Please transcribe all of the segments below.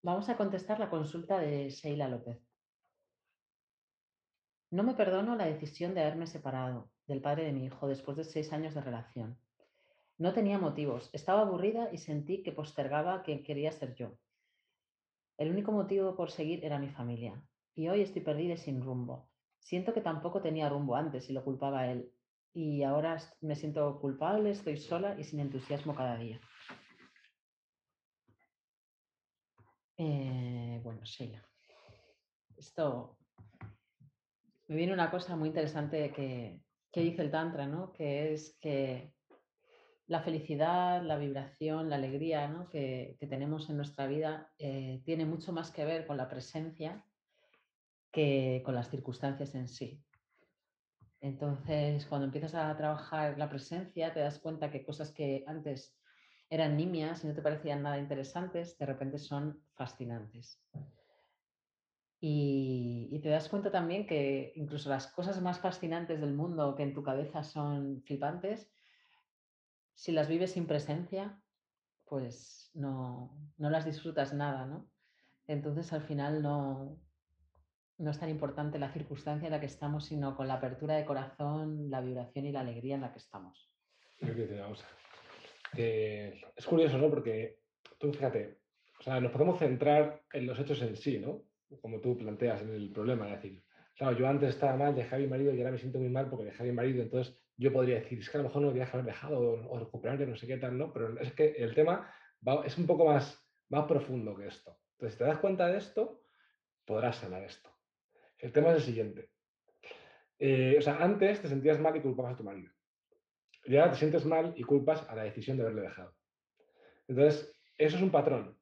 Vamos a contestar la consulta de Sheila López. No me perdono la decisión de haberme separado del padre de mi hijo después de seis años de relación. No tenía motivos, estaba aburrida y sentí que postergaba que quería ser yo. El único motivo por seguir era mi familia. Y hoy estoy perdida y sin rumbo. Siento que tampoco tenía rumbo antes y lo culpaba a él. Y ahora me siento culpable, estoy sola y sin entusiasmo cada día. Eh, bueno, Sheila. Esto me viene una cosa muy interesante que, dice el Tantra, ¿no? Que es que la felicidad, la vibración, la alegría que, tenemos en nuestra vida eh, tiene mucho más que ver con la presencia que con las circunstancias en sí. Entonces, cuando empiezas a trabajar la presencia, te das cuenta que cosas que antes eran nimias y no te parecían nada interesantes, de repente son fascinantes. Y, te das cuenta también que incluso las cosas más fascinantes del mundo que en tu cabeza son flipantes, si las vives sin presencia, pues no, no las disfrutas nada, ¿no? Entonces al final no, no es tan importante la circunstancia en la que estamos, sino con la apertura de corazón, la vibración y la alegría en la que estamos. Es curioso, ¿no? Porque tú fíjate, o sea, nos podemos centrar en los hechos en sí, ¿no? Como tú planteas en el problema, es decir, claro, yo antes estaba mal, dejé a mi marido y ahora me siento muy mal porque dejé a mi marido, entonces yo podría decir, es que a lo mejor no debería haber dejado o, recuperarle, no sé qué tal, ¿no? Pero es que el tema es un poco más, más profundo que esto. Entonces, si te das cuenta de esto, podrás sanar esto. El tema es el siguiente. Eh, o sea, antes te sentías mal y culpabas a tu marido. Y ahora te sientes mal y culpas a la decisión de haberle dejado. Entonces, eso es un patrón.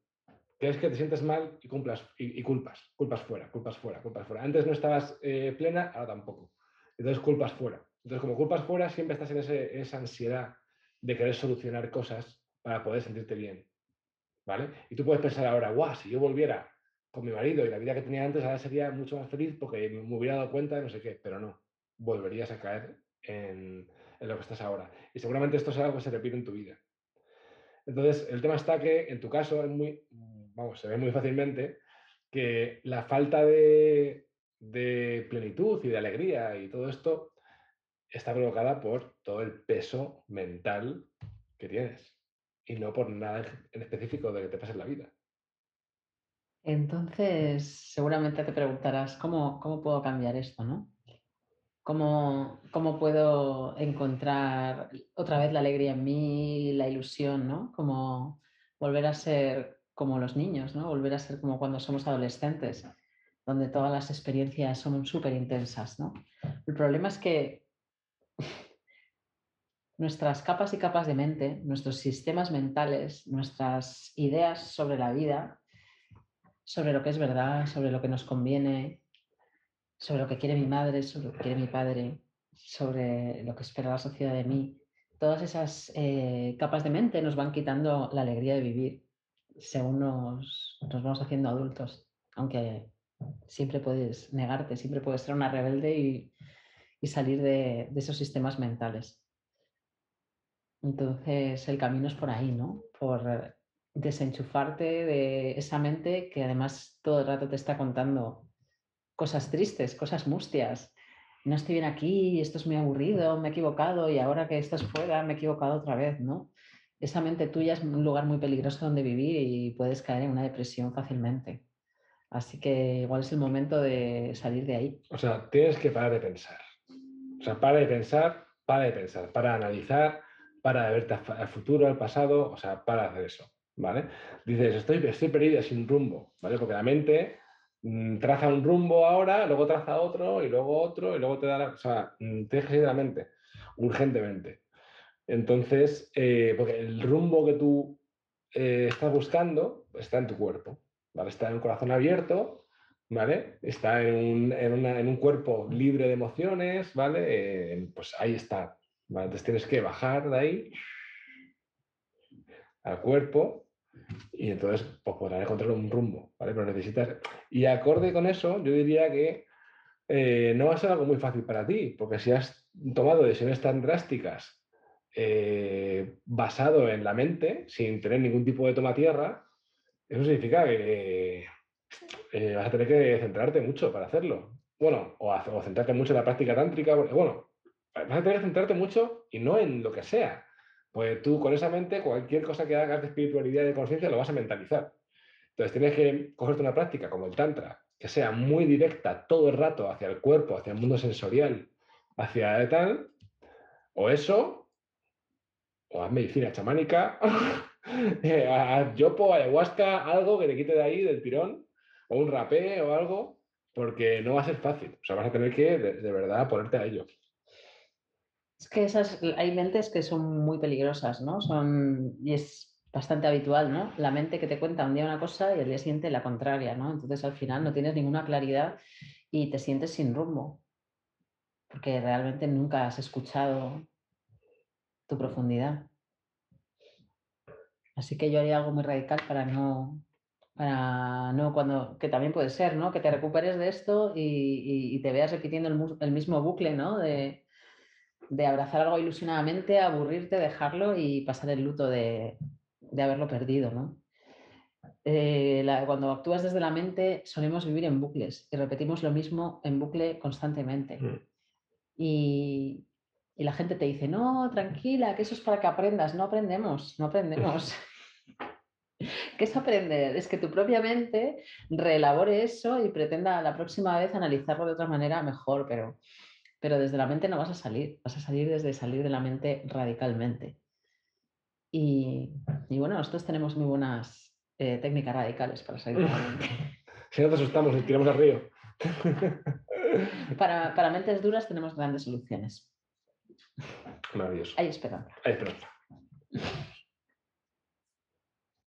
Que es que te sientes mal y, cumplas, y, culpas. Culpas fuera, culpas fuera, culpas fuera. Antes no estabas eh, plena, ahora tampoco. Entonces, culpas fuera. Entonces, como culpas fuera, siempre estás en esa ansiedad de querer solucionar cosas para poder sentirte bien. ¿Vale? Y tú puedes pensar ahora, guau, si yo volviera con mi marido y la vida que tenía antes, ahora sería mucho más feliz porque me hubiera dado cuenta de no sé qué, pero no, volverías a caer en, lo que estás ahora. Y seguramente esto es algo que se repite en tu vida. Entonces, el tema está que en tu caso es muy, vamos, se ve muy fácilmente que la falta de, de plenitud y de alegría y todo esto está provocada por todo el peso mental que tienes y no por nada en específico de que te pase en la vida. Entonces, seguramente te preguntarás, ¿cómo, cómo puedo cambiar esto? ¿no? ¿Cómo, ¿Cómo, puedo encontrar otra vez la alegría en mí, la ilusión, ¿no? Como volver a ser como los niños, ¿no? Volver a ser como cuando somos adolescentes, donde todas las experiencias son súper intensas, ¿no? El problema es que nuestras capas y capas de mente, nuestros sistemas mentales, nuestras ideas sobre la vida, sobre lo que es verdad, sobre lo que nos conviene, sobre lo que quiere mi madre, sobre lo que quiere mi padre, sobre lo que espera la sociedad de mí. Todas esas eh, capas de mente nos van quitando la alegría de vivir según nos, nos vamos haciendo adultos, aunque siempre puedes negarte, siempre puedes ser una rebelde y, salir de, de, esos sistemas mentales. Entonces el camino es por ahí, ¿no? Por desenchufarte de esa mente que además todo el rato te está contando cosas tristes, cosas mustias. No estoy bien aquí, esto es muy aburrido, me he equivocado y ahora que estás fuera me he equivocado otra vez, ¿no? Esa mente tuya es un lugar muy peligroso donde vivir y puedes caer en una depresión fácilmente. Así que igual es el momento de salir de ahí. O sea, tienes que parar de pensar. O sea, para de pensar, para de pensar, para analizar, para de verte al futuro, al pasado, o sea, para hacer eso. ¿vale? Dices, estoy, estoy perdida sin rumbo, ¿vale? Porque la mente traza un rumbo ahora, luego traza otro, y luego otro, y luego te da la... O sea, mm, que seguir la mente, urgentemente. Entonces, eh, porque el rumbo que tú eh, estás buscando está en tu cuerpo, ¿vale? Está en un corazón abierto, ¿vale? Está en un, en un cuerpo libre de emociones, ¿vale? Eh, pues ahí está, Entonces tienes que bajar de ahí al cuerpo y entonces pues, podrás encontrar un rumbo, ¿vale? Pero necesitas... Y acorde con eso, yo diría que eh, no va a ser algo muy fácil para ti, porque si has tomado decisiones tan drásticas eh, basado en la mente, sin tener ningún tipo de toma tierra, eso significa que eh, vas a tener que centrarte mucho para hacerlo. Bueno, o, o, centrarte mucho en la práctica tántrica. Bueno, vas a tener que centrarte mucho y no en lo que sea. Pues tú con esa mente, cualquier cosa que hagas de espiritualidad y de conciencia lo vas a mentalizar. Entonces tienes que cogerte una práctica como el Tantra, que sea muy directa todo el rato hacia el cuerpo, hacia el mundo sensorial, hacia tal, o eso, o haz medicina chamánica, eh, haz yopo, ayahuasca, algo que te quite de ahí, del tirón, o un rapé o algo, porque no va a ser fácil. O sea, vas a tener que de, verdad ponerte a ello. Es que esas, hay mentes que son muy peligrosas, ¿no? Son, y es bastante habitual, ¿no? La mente que te cuenta un día una cosa y el día siguiente la contraria, ¿no? Entonces al final no tienes ninguna claridad y te sientes sin rumbo, porque realmente nunca has escuchado tu profundidad. Así que yo haría algo muy radical para no, para no cuando, que también puede ser, ¿no? Que te recuperes de esto y, te veas repitiendo el, mismo bucle, ¿no? De, de abrazar algo ilusionadamente, aburrirte, dejarlo y pasar el luto de, de haberlo perdido, ¿no? Eh, cuando actúas desde la mente solemos vivir en bucles y repetimos lo mismo en bucle constantemente. Mm. Y, la gente te dice, no, tranquila, que eso es para que aprendas. No aprendemos, no aprendemos. ¿Qué es aprender? Es que tu propia mente reelabore eso y pretenda la próxima vez analizarlo de otra manera mejor, pero, pero desde la mente no vas a salir, vas a salir desde salir de la mente radicalmente. Y, bueno, nosotros tenemos muy buenas eh, técnicas radicales para salir de la mente. Si no te asustamos y tiramos al río. para, para mentes duras tenemos grandes soluciones. Maravilloso. Hay esperanza. Hay esperanza.